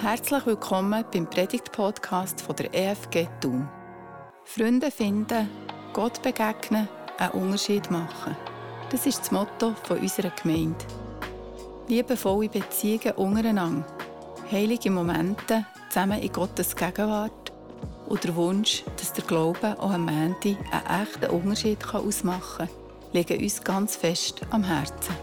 Herzlich willkommen beim Predigt-Podcast der EFG Thun. Freunde finden, Gott begegnen, einen Unterschied machen. Das ist das Motto unserer Gemeinde. Liebevolle Beziehungen untereinander, heilige Momente zusammen in Gottes Gegenwart und der Wunsch, dass der Glaube auch am Ende einen echten Unterschied ausmachen kann, liegen uns ganz fest am Herzen.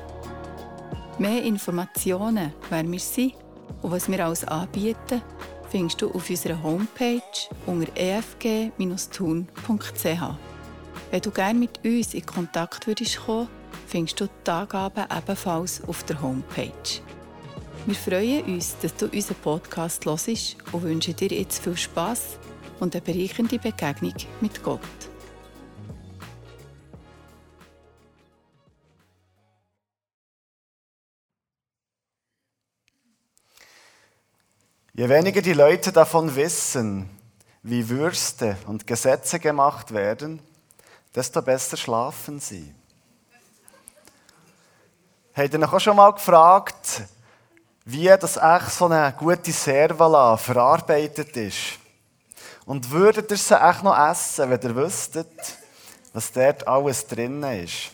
Mehr Informationen, wer wir sind und was wir alles anbieten, findest du auf unserer Homepage unter efg-thun.ch. Wenn du gerne mit uns in Kontakt würdest kommen, findest du die Angaben ebenfalls auf der Homepage. Wir freuen uns, dass du unseren Podcast hörst und wünschen dir jetzt viel Spass und eine bereichernde Begegnung mit Gott. Je weniger die Leute davon wissen, wie Würste und Gesetze gemacht werden, desto besser schlafen sie. Habt ihr euch auch schon mal gefragt, wie das echt so eine gute Servala verarbeitet ist? Und würdet ihr sie echt noch essen, wenn ihr wüsstet, was dort alles drin ist?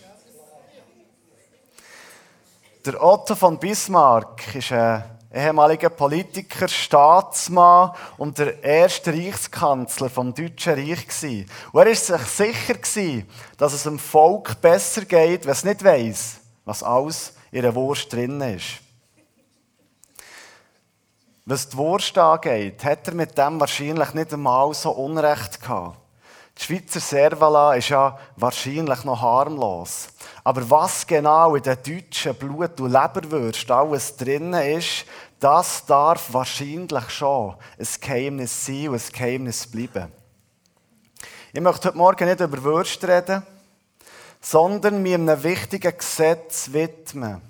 Der Otto von Bismarck ist ein ehemaliger Politiker, Staatsmann und der erste Reichskanzler vom Deutschen Reich gewesen. Und er ist sich sicher gewesen, dass es dem Volk besser geht, wenn es nicht weiß, was alles in der Wurst drin ist. Was die Wurst angeht, hat er mit dem wahrscheinlich nicht einmal so Unrecht gehabt. Die Schweizer Servala ist ja wahrscheinlich noch harmlos. Aber was genau in den deutschen Blut- und Leberwürsten alles drin ist, das darf wahrscheinlich schon ein Geheimnis sein und ein Geheimnis bleiben. Ich möchte heute Morgen nicht über Würste reden, sondern mir einem wichtigen Gesetz widmen.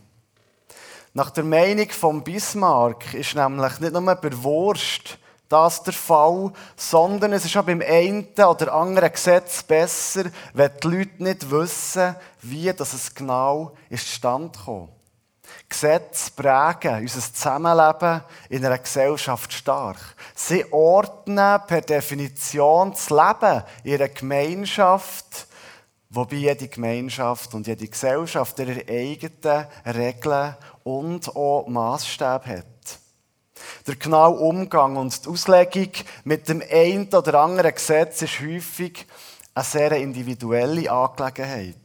Nach der Meinung von Bismarck ist nämlich nicht nur bei Wurst das der Fall, sondern es ist auch beim einen oder anderen Gesetz besser, wenn die Leute nicht wissen, wie das es genau ist zustande kommt. Gesetze prägen unser Zusammenleben in einer Gesellschaft stark. Sie ordnen per Definition das Leben in einer Gemeinschaft, wobei jede Gemeinschaft und jede Gesellschaft ihre eigenen Regeln und auch Maßstäbe hat. Der genaue Umgang und die Auslegung mit dem einen oder anderen Gesetz ist häufig eine sehr individuelle Angelegenheit.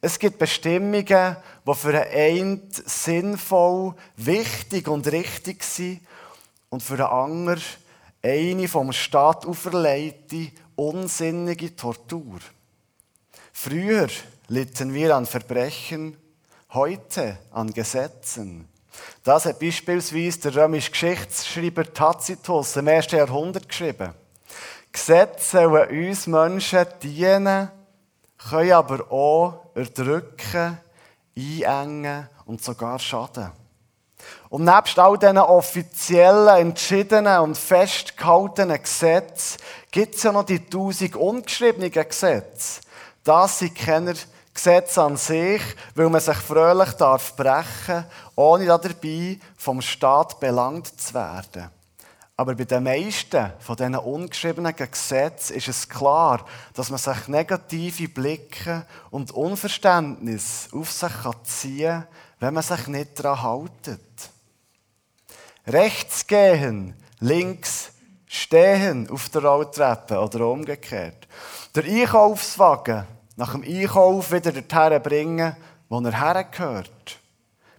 Es gibt Bestimmungen, die für einen sinnvoll, wichtig und richtig sind und für den anderen eine vom Staat auferlegte, unsinnige Tortur. Früher litten wir an Verbrechen, heute an Gesetzen. Das hat beispielsweise der römische Geschichtsschreiber Tacitus im ersten Jahrhundert geschrieben. Gesetze sollen uns Menschen dienen, können aber auch erdrücken, einengen und sogar schaden. Und nebst all diesen offiziellen, entschiedenen und festgehaltenen Gesetzen gibt es ja noch die tausend ungeschriebenen Gesetze. Das sind keine Gesetze an sich, weil man sich fröhlich darf brechen, ohne dabei vom Staat belangt zu werden. Aber bei den meisten von diesen ungeschriebenen Gesetzen ist es klar, dass man sich negative Blicke und Unverständnis auf sich ziehen kann, wenn man sich nicht daran haltet. Rechts gehen, links stehen auf der Rolltreppe oder umgekehrt. Der Einkaufswagen nach dem Einkauf wieder dorthin bringen, wo er hergehört.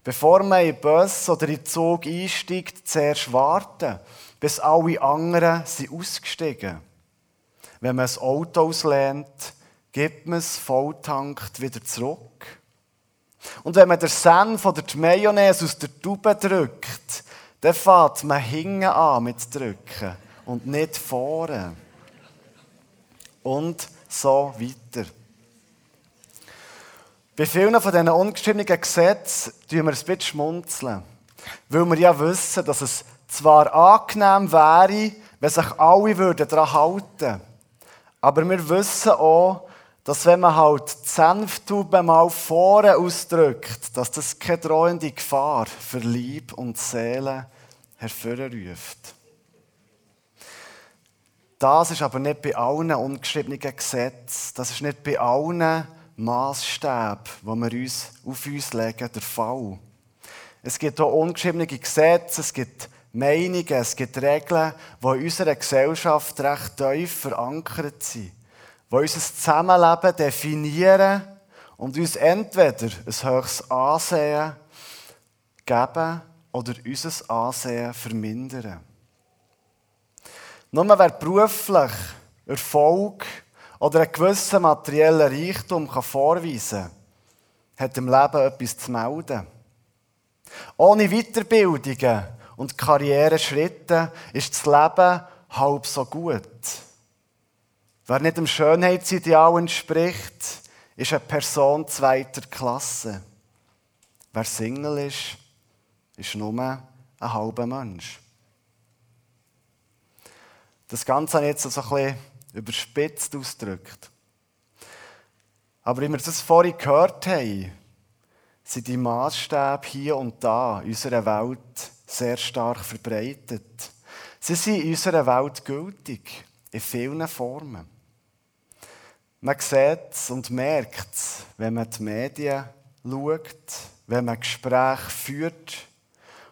Bevor man in den Bus oder in den Zug einsteigt, zuerst warten bis alle anderen sind ausgestiegen. Wenn man ein Auto auslehnt, gibt man es volltankt wieder zurück. Und wenn man den Senf oder die Mayonnaise aus der Tube drückt, dann fängt man hinten an mit drücken und nicht vorne. Und so weiter. Bei vielen von diesen ungeschriebenen Gesetzen tun wir ein bisschen schmunzeln. Weil wir ja wissen, dass es zwar angenehm wäre, wenn sich alle daran halten würden. Aber wir wissen auch, dass wenn man halt die Senftube mal vorne ausdrückt, dass das keine drohende Gefahr für Lieb und Seele hervorruft. Das ist aber nicht bei allen ungeschriebenen Gesetzen, das ist nicht bei allen Maßstäben, die wir uns auf uns legen, der Fall. Es gibt auch ungeschriebene Gesetze, es gibt Meinungen, es gibt Regeln, die in unserer Gesellschaft recht tief verankert sind, die unser Zusammenleben definieren und uns entweder ein höchstes Ansehen geben oder unser Ansehen vermindern. Nur wer beruflich Erfolg oder einen gewissen materiellen Reichtum vorweisen kann, hat im Leben etwas zu melden. Ohne Weiterbildungen und Karriereschritte ist das Leben halb so gut. Wer nicht dem Schönheitsideal entspricht, ist eine Person zweiter Klasse. Wer Single ist, ist nur ein halber Mensch. Das Ganze habe ich jetzt so ein bisschen überspitzt ausgedrückt. Aber wie wir das vorhin gehört haben, sind die Maßstäbe hier und da in unserer Welt sehr stark verbreitet. Sie sind in unserer Welt gültig, in vielen Formen. Man sieht es und merkt es, wenn man die Medien schaut, wenn man Gespräche führt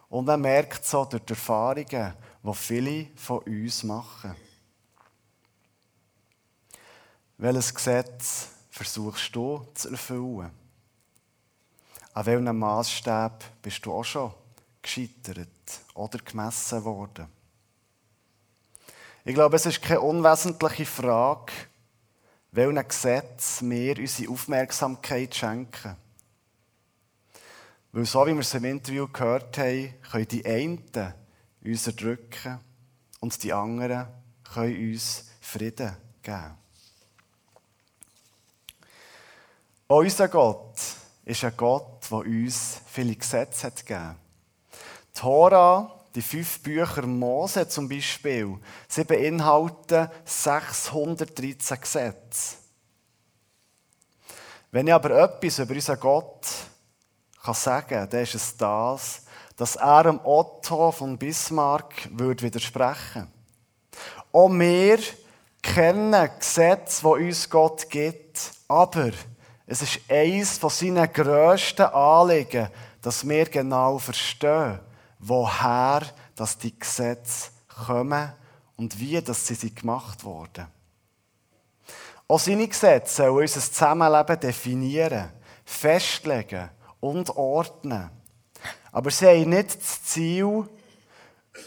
und man merkt es auch durch die Erfahrungen, die viele von uns machen. Welches Gesetz versuchst du zu erfüllen? An welchem Maßstab bist du auch schon gescheitert oder gemessen worden? Ich glaube, es ist keine unwesentliche Frage, welchen Gesetz wir unsere Aufmerksamkeit schenken. Weil so wie wir es im Interview gehört haben, können die einen uns erdrücken und die anderen können uns Frieden geben. Auch unser Gott ist ein Gott, der uns viele Gesetze hat gegeben. Die Tora, die fünf Bücher Mose zum Beispiel, sie beinhalten 613 Gesetze. Wenn ich aber etwas über unseren Gott kann sagen kann, dann ist es das, dass er dem Otto von Bismarck würde widersprechen Auch wir kennen Gesetze, die uns Gott gibt, aber es ist eines von seinen grössten Anliegen, dass wir genau verstehen, woher dass die Gesetze kommen und wie dass sie gemacht wurden. Auch seine Gesetze sollen unser Zusammenleben definieren, festlegen und ordnen. Aber sie haben nicht das Ziel,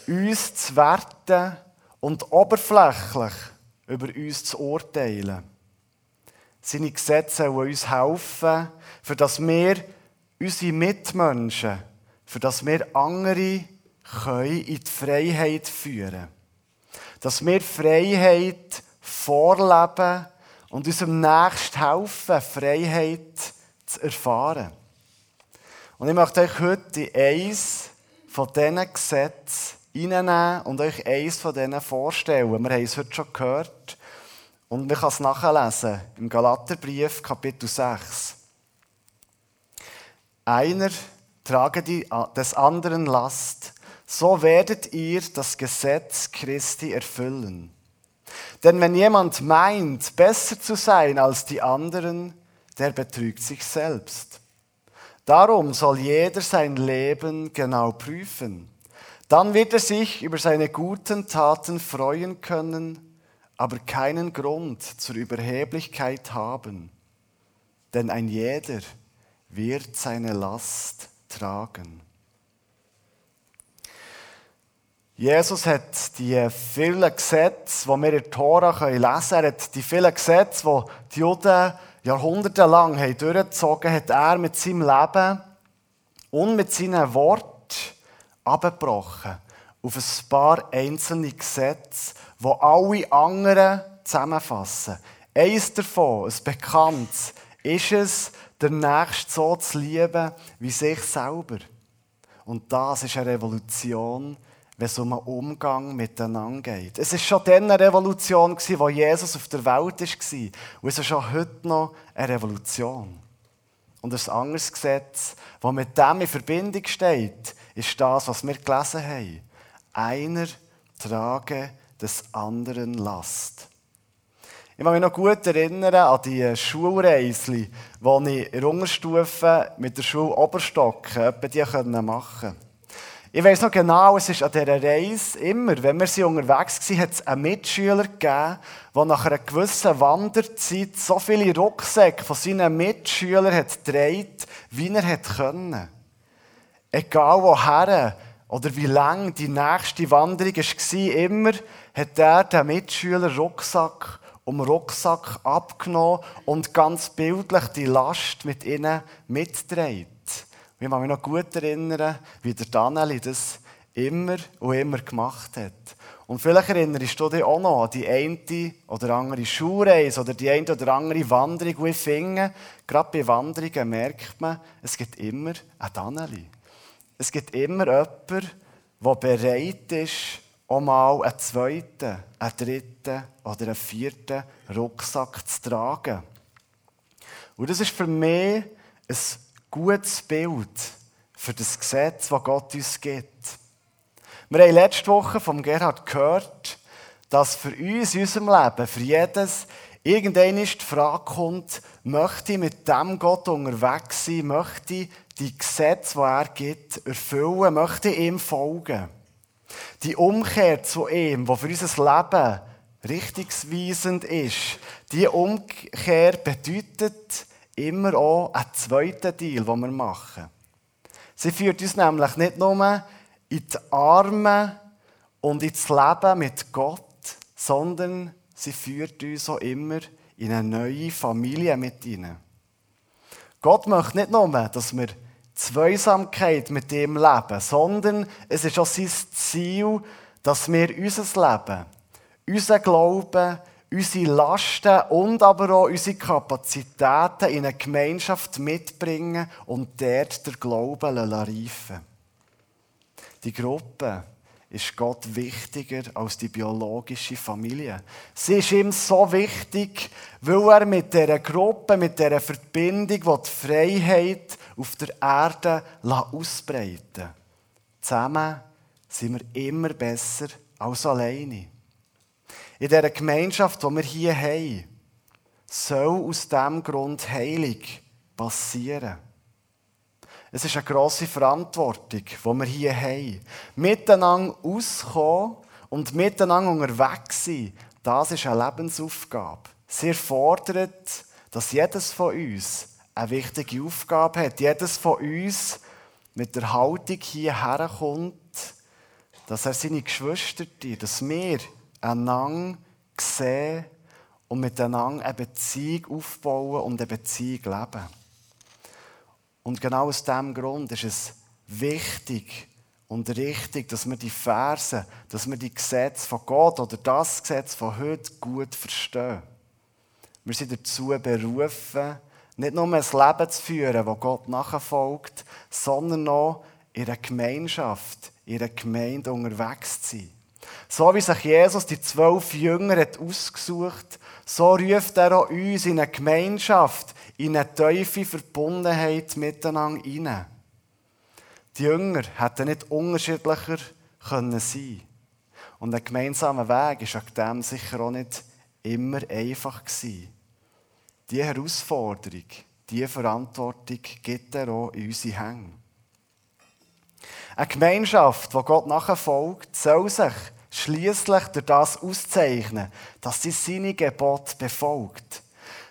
uns zu werten und oberflächlich über uns zu urteilen. Seine Gesetze sollen uns helfen, für dass wir unsere Mitmenschen, für dass wir andere können in die Freiheit führen Dass wir Freiheit vorleben und unserem Nächsten helfen, Freiheit zu erfahren. Und ich möchte euch heute eins von diesen Gesetzen reinnehmen und euch eins von denen vorstellen. Wir haben es heute schon gehört. Und man kann es nachlesen im Galaterbrief, Kapitel 6. Einer trage die, des anderen Last, so werdet ihr das Gesetz Christi erfüllen. Denn wenn jemand meint, besser zu sein als die anderen, der betrügt sich selbst. Darum soll jeder sein Leben genau prüfen. Dann wird er sich über seine guten Taten freuen können aber keinen Grund zur Überheblichkeit haben, denn ein jeder wird seine Last tragen. Jesus hat die vielen Gesetze, die wir in der Tora lesen können, er hat die vielen Gesetze, die die Juden jahrhundertelang haben durchgezogen hat er mit seinem Leben und mit seinen Worten abgebrochen auf ein paar einzelne Gesetze, wo alle anderen zusammenfassen. Eins davon, ein bekanntes, ist es, der Nächste so zu lieben wie sich selber. Und das ist eine Revolution, wenn es um einen Umgang miteinander geht. Es war schon dann eine Revolution, wo Jesus auf der Welt war. Und es ist schon heute noch eine Revolution. Und ein anderes Gesetz, das mit dem in Verbindung steht, ist das, was wir gelesen haben. einer trage des anderen Last. Ich kann mich noch gut erinnern an die Schulreisli, die ich in der Unterstufe mit der Schule Oberstock machen konnte. Ich weiß noch genau, es ist an dieser Reise immer, wenn wir sie unterwegs waren, hat es einen Mitschüler gegeben, der nach einer gewissen Wanderzeit so viele Rucksäcke von seinen Mitschülern hat gedreht, wie er können. Egal woher oder wie lang die nächste Wanderung war, immer hat er den Mitschüler Rucksack um Rucksack abgenommen und ganz bildlich die Last mit ihnen mitgetragen. Ich kann mich noch gut erinnern, wie der Danieli das immer und immer gemacht hat. Und vielleicht erinnerst du dich auch noch an die eine oder andere Schulreise oder die eine oder andere Wanderung, die ich finde. Gerade bei Wanderungen merkt man, es gibt immer ein Danieli. Es gibt immer jemanden, der bereit ist, auch mal einen zweiten, einen dritten oder einen vierten Rucksack zu tragen. Und das ist für mich ein gutes Bild für das Gesetz, das Gott uns gibt. Wir haben letzte Woche von Gerhard gehört, dass für uns in unserem Leben, für jedes, irgendwann die Frage kommt, möchte ich mit dem Gott unterwegs sein, möchte ich die Gesetze, die er gibt, erfüllen, möchte ich ihm folgen. Die Umkehr zu ihm, die für unser Leben richtungsweisend ist, die Umkehr bedeutet, immer auch einen zweiten Deal, den wir machen. Sie führt uns nämlich nicht nur in die Arme und ins Leben mit Gott, sondern sie führt uns auch immer in eine neue Familie mit ihnen. Gott möchte nicht nur, dass wir Zweisamkeit mit ihm leben, sondern es ist auch sein Ziel, dass wir unser Leben, unser Glauben, unsere Lasten und aber auch unsere Kapazitäten in eine Gemeinschaft mitbringen und dort der Glauben reifen. Die Gruppe ist Gott wichtiger als die biologische Familie. Sie ist ihm so wichtig, weil er mit dieser Gruppe, mit dieser Verbindung, die, die Freiheit auf der Erde ausbreiten Zusammen sind wir immer besser als alleine in dieser Gemeinschaft, die wir hier haben, soll aus diesem Grund heilig passieren. Es ist eine grosse Verantwortung, die wir hier haben. Miteinander auskommen und miteinander unterwegs sein, das ist eine Lebensaufgabe. Sie erfordert, dass jedes von uns eine wichtige Aufgabe hat. Jedes von uns mit der Haltung hierher kommt, dass er seine Geschwister, dass wir einander sehen und miteinander eine Beziehung aufbauen und eine Beziehung leben. Und genau aus diesem Grund ist es wichtig und richtig, dass wir die Verse, dass wir die Gesetze von Gott oder das Gesetz von heute gut verstehen. Wir sind dazu berufen, nicht nur ein Leben zu führen, das Gott nachfolgt, sondern auch in einer Gemeinschaft, in einer Gemeinde unterwegs zu sein. So wie sich Jesus die zwölf Jünger hat ausgesucht, so ruft er auch uns in eine Gemeinschaft, in eine tiefe Verbundenheit miteinander hinein. Die Jünger hätten nicht unterschiedlicher können sein Und ein gemeinsamer Weg ist an dem sicher auch nicht immer einfach gewesen. Diese Herausforderung, diese Verantwortung gibt er auch in unsere Hände. Eine Gemeinschaft, die Gott nachfolgt, soll sich schließlich durch das auszeichnen, dass sie seine Gebote befolgt.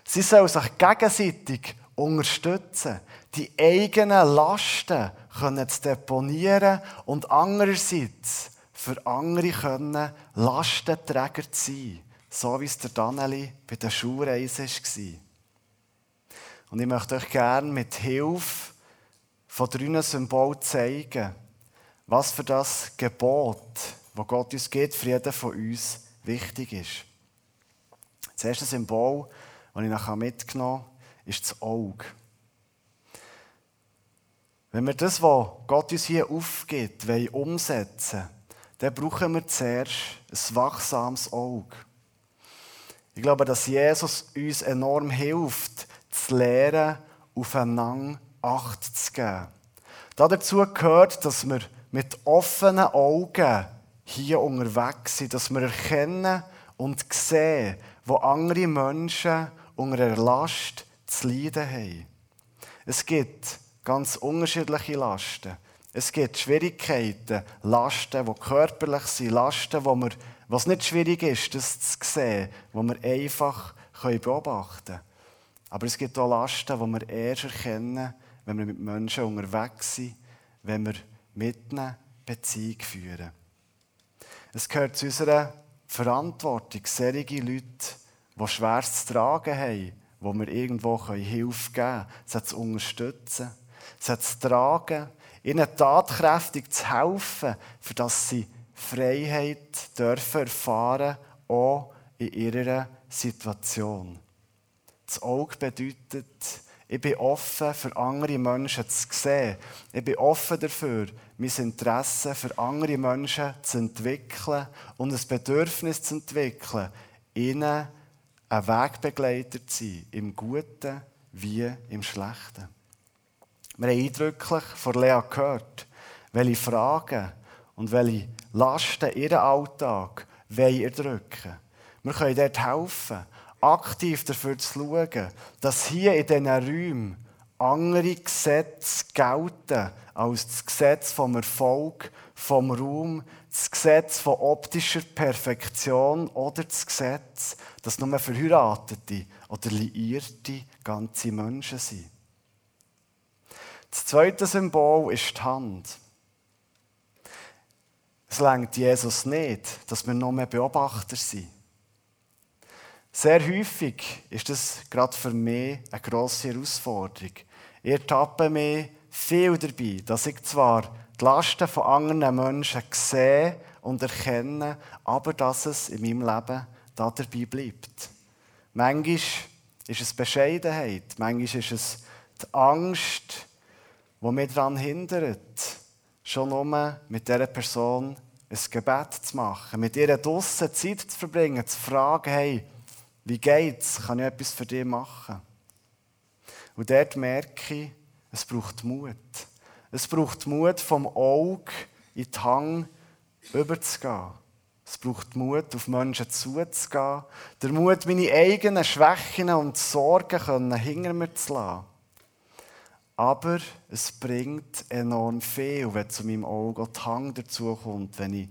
Sie soll sich gegenseitig unterstützen, die eigenen Lasten können zu deponieren und andererseits für andere können Lastenträger zu sein, so wie es der Danieli bei der Schulreise war. Und ich möchte euch gerne mit Hilfe von drei Symbolen zeigen, was für das Gebot wo Gott uns gibt, für jeden von uns wichtig ist. Das erste Symbol, das ich nachher mitgenommen habe, ist das Auge. Wenn wir das, was Gott uns hier aufgibt, wollen umsetzen dann brauchen wir zuerst ein wachsames Auge. Ich glaube, dass Jesus uns enorm hilft, zu lernen, aufeinander Acht zu geben. Dazu gehört, dass wir mit offenen Augen hier unterwegs sind, dass wir erkennen und sehen, wo andere Menschen unter einer Last zu leiden haben. Es gibt ganz unterschiedliche Lasten. Es gibt Schwierigkeiten, Lasten, die körperlich sind, Lasten, wo wir, was nicht schwierig ist, das zu sehen, wo wir einfach beobachten können. Aber es gibt auch Lasten, die wir erst erkennen, wenn wir mit Menschen unterwegs sind, wenn wir mit ihnen Beziehung führen. Es gehört zu unserer Verantwortung, solche Leute, die schweres zu tragen haben, wo wir irgendwo Hilfe geben können, sie zu unterstützen, sie zu tragen, ihnen tatkräftig zu helfen, für dass sie Freiheit dürfen erfahren, auch in ihrer Situation. Das Auge bedeutet, ich bin offen für andere Menschen zu sehen. Ich bin offen dafür, mein Interesse für andere Menschen zu entwickeln und ein Bedürfnis zu entwickeln, ihnen ein Wegbegleiter zu sein, im Guten wie im Schlechten. Wir haben eindrücklich von Lea gehört, welche Fragen und welche Lasten ihren Alltag erdrücken Wir können dort helfen, aktiv dafür zu schauen, dass hier in diesen Räumen andere Gesetze gelten als das Gesetz vom Erfolg, vom Raum, das Gesetz von optischer Perfektion oder das Gesetz, dass nur verheiratete oder liierte ganze Menschen sind. Das zweite Symbol ist die Hand. Es lenkt Jesus nicht, dass wir nur mehr Beobachter sind. Sehr häufig ist das gerade für mich eine grosse Herausforderung. Ich ertappe mich viel dabei, dass ich zwar die Lasten von anderen Menschen sehe und erkenne, aber dass es in meinem Leben da dabei bleibt. Manchmal ist es Bescheidenheit, manchmal ist es die Angst, die mich daran hindert, schon nur mit dieser Person ein Gebet zu machen, mit ihr draussen Zeit zu verbringen, zu fragen, hey, wie geht's? Kann ich etwas für dich machen? Und dort merke ich, es braucht Mut. Es braucht Mut, vom Auge in die Hang überzugehen. Es braucht Mut, auf Menschen zuzugehen. Der Mut, meine eigenen Schwächen und Sorgen hinter mir zu lassen. Aber es bringt enorm viel, wenn zu meinem Auge auch die Hang dazu kommt, wenn ich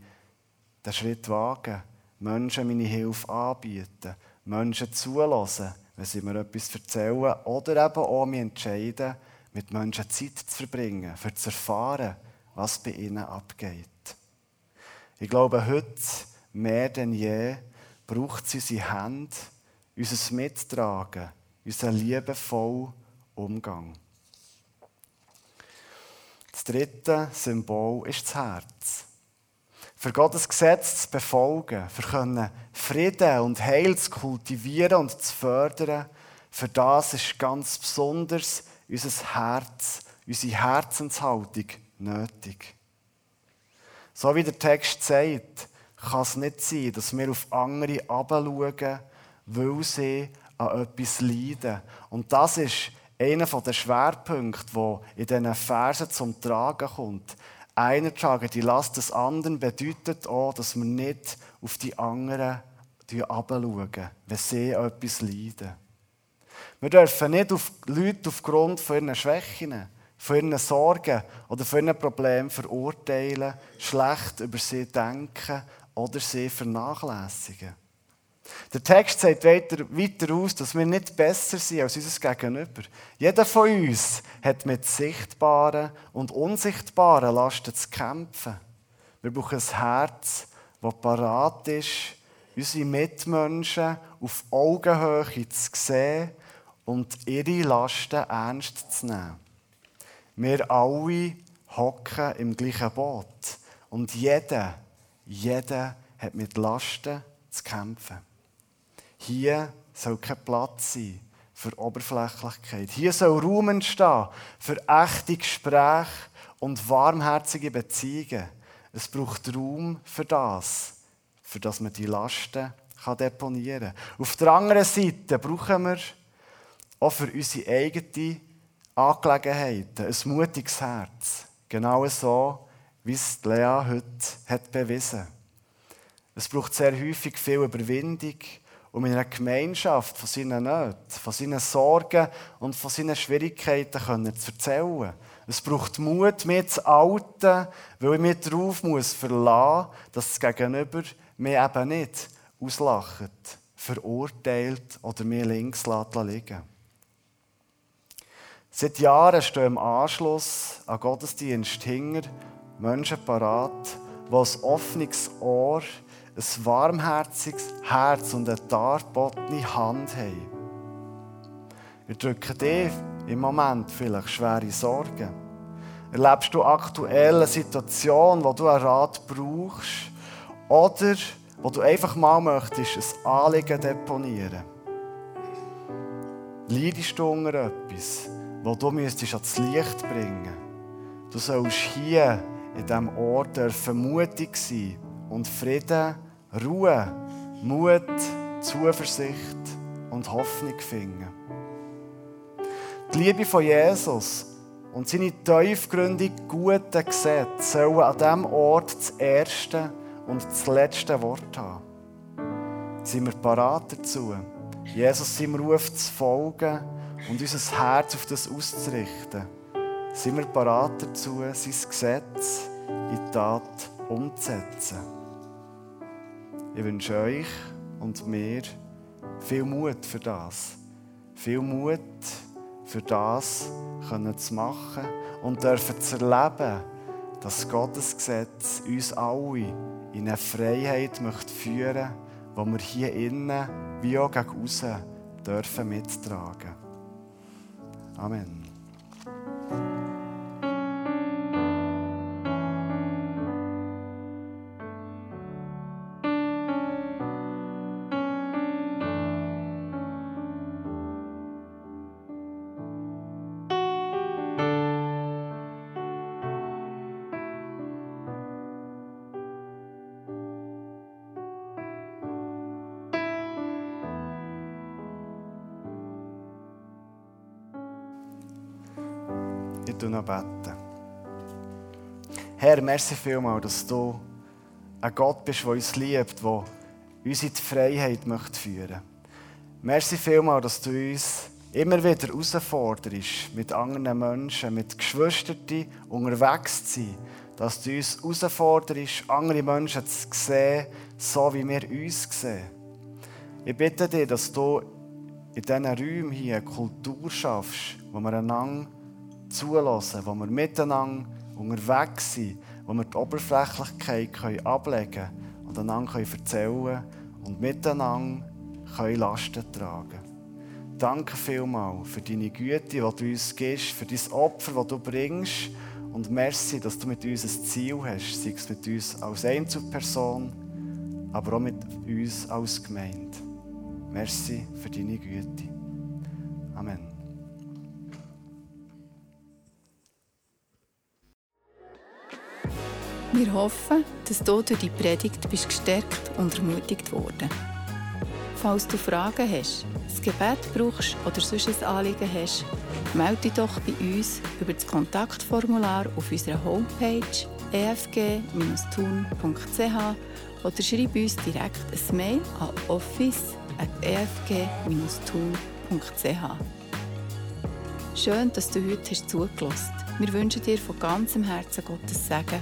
den Schritt wage, Menschen meine Hilfe anbieten, Menschen zulassen, wenn sie mir etwas erzählen oder eben auch mich entscheiden, mit Menschen Zeit zu verbringen, für zu erfahren, was bei ihnen abgeht. Ich glaube, heute mehr denn je braucht sie unsere Hände, unser Mittragen, unseren liebevollen Umgang. Das dritte Symbol ist das Herz für Gottes Gesetz zu befolgen, für Frieden und Heil zu kultivieren und zu fördern, für das ist ganz besonders unser Herz, unsere Herzenshaltung nötig. So wie der Text sagt, kann es nicht sein, dass wir auf andere herabschauen, weil sie an etwas leiden. Und das ist einer der Schwerpunkte, der in diesen Versen zum Tragen kommt. Einer tragen die Last des anderen bedeutet auch, dass wir nicht auf die anderen herabschauen, wenn sie etwas leiden. Wir dürfen nicht auf Leute aufgrund von ihren Schwächen, von ihren Sorgen oder von ihren Problemen verurteilen, schlecht über sie denken oder sie vernachlässigen. Der Text sagt weiter, weiter aus, dass wir nicht besser sind als unser Gegenüber. Jeder von uns hat mit sichtbaren und unsichtbaren Lasten zu kämpfen. Wir brauchen ein Herz, das parat ist, unsere Mitmenschen auf Augenhöhe zu sehen und ihre Lasten ernst zu nehmen. Wir alle hocken im gleichen Boot und jeder, jeder hat mit Lasten zu kämpfen. Hier soll kein Platz sein für Oberflächlichkeit. Hier soll Raum entstehen für echte Gespräche und warmherzige Beziehungen. Es braucht Raum für das, für das man die Lasten deponieren kann. Auf der anderen Seite brauchen wir auch für unsere eigenen Angelegenheiten ein mutiges Herz. Genau so, wie es Lea heute hat bewiesen hat. Es braucht sehr häufig viel Überwindung, um in einer Gemeinschaft von seinen Nöten, von seinen Sorgen und von seinen Schwierigkeiten zu erzählen. Es braucht Mut, mir zu alten, weil ich mich darauf muss verlassen muss, dass das Gegenüber mich eben nicht auslacht, verurteilt oder mir links liegen Seit Jahren stehen im Anschluss an Gottesdienst hinter Menschen parat, die ein offenes Ohr ein warmherziges Herz und eine darbotene Hand haben. Wir drücken dir im Moment vielleicht schwere Sorgen. Erlebst du aktuell eine Situation, wo du einen Rat brauchst oder wo du einfach mal möchtest, ein Anliegen deponieren? Leidest du unter etwas, wo du müsstest ans Licht bringen? Du sollst hier in diesem Ort mutig sein und Frieden, Ruhe, Mut, Zuversicht und Hoffnung finden. Die Liebe von Jesus und seine tiefgründig guten Gesetze sollen an diesem Ort das erste und das letzte Wort haben. Sind wir parat dazu, Jesus seinem Ruf zu folgen und unser Herz auf das auszurichten? Sind wir parat dazu, sein Gesetz in Tat umzusetzen? Ich wünsche euch und mir viel Mut für das. Viel Mut für das können zu machen und dürfen zu erleben, dass Gottes Gesetz uns alle in eine Freiheit möchte führen möchte, die wir hier innen wie auch gegen außen dürfen mittragen. Amen. Noch beten. Herr, merci vielmal, dass du ein Gott bist, der uns liebt, der uns in die Freiheit möchte führen Merci vielmal, dass du uns immer wieder herausforderst, mit anderen Menschen, mit Geschwistern unterwegs zu sein. Dass du uns herausforderst, andere Menschen zu sehen, so wie wir uns sehen. Ich bitte dich, dass du in diesen Räumen hier eine Kultur schaffst, wo wir einander zulassen, wo wir miteinander unterwegs sind, wo wir die Oberflächlichkeit ablegen können und einander erzählen können und miteinander können Lasten tragen Danke vielmals für deine Güte, die du uns gibst, für dein Opfer, das du bringst. Und merci, dass du mit uns ein Ziel hast, sei es mit uns als Einzelperson, aber auch mit uns als Gemeinde. Merci für deine Güte. Amen. Wir hoffen, dass du durch die Predigt bist gestärkt und ermutigt worden. Falls du Fragen hast, ein Gebet brauchst oder sonst ein Anliegen hast, melde dich doch bei uns über das Kontaktformular auf unserer Homepage efg-tun.ch oder schreib uns direkt ein Mail an office.efg-tun.ch. Schön, dass du heute hast zugelassen. Wir wünschen dir von ganzem Herzen Gottes Segen